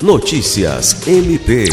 Notícias MP.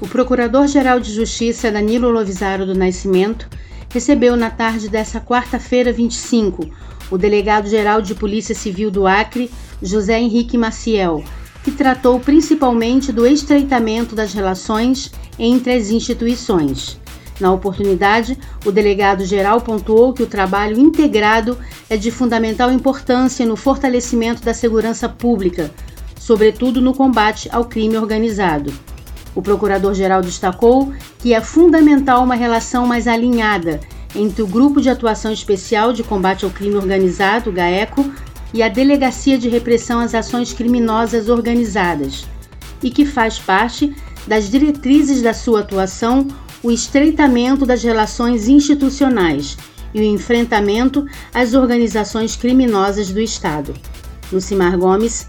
O Procurador-Geral de Justiça Danilo Lovisaro do Nascimento recebeu na tarde dessa quarta-feira 25 o delegado-geral de Polícia Civil do Acre, José Henrique Maciel, que tratou principalmente do estreitamento das relações entre as instituições. Na oportunidade, o delegado-geral pontuou que o trabalho integrado é de fundamental importância no fortalecimento da segurança pública, sobretudo no combate ao crime organizado. O procurador-geral destacou que é fundamental uma relação mais alinhada entre o Grupo de Atuação Especial de Combate ao Crime Organizado, GAECO, e a Delegacia de Repressão às Ações Criminosas Organizadas, e que faz parte das diretrizes da sua atuação o estreitamento das relações institucionais e o enfrentamento às organizações criminosas do Estado. Lucimar Gomes,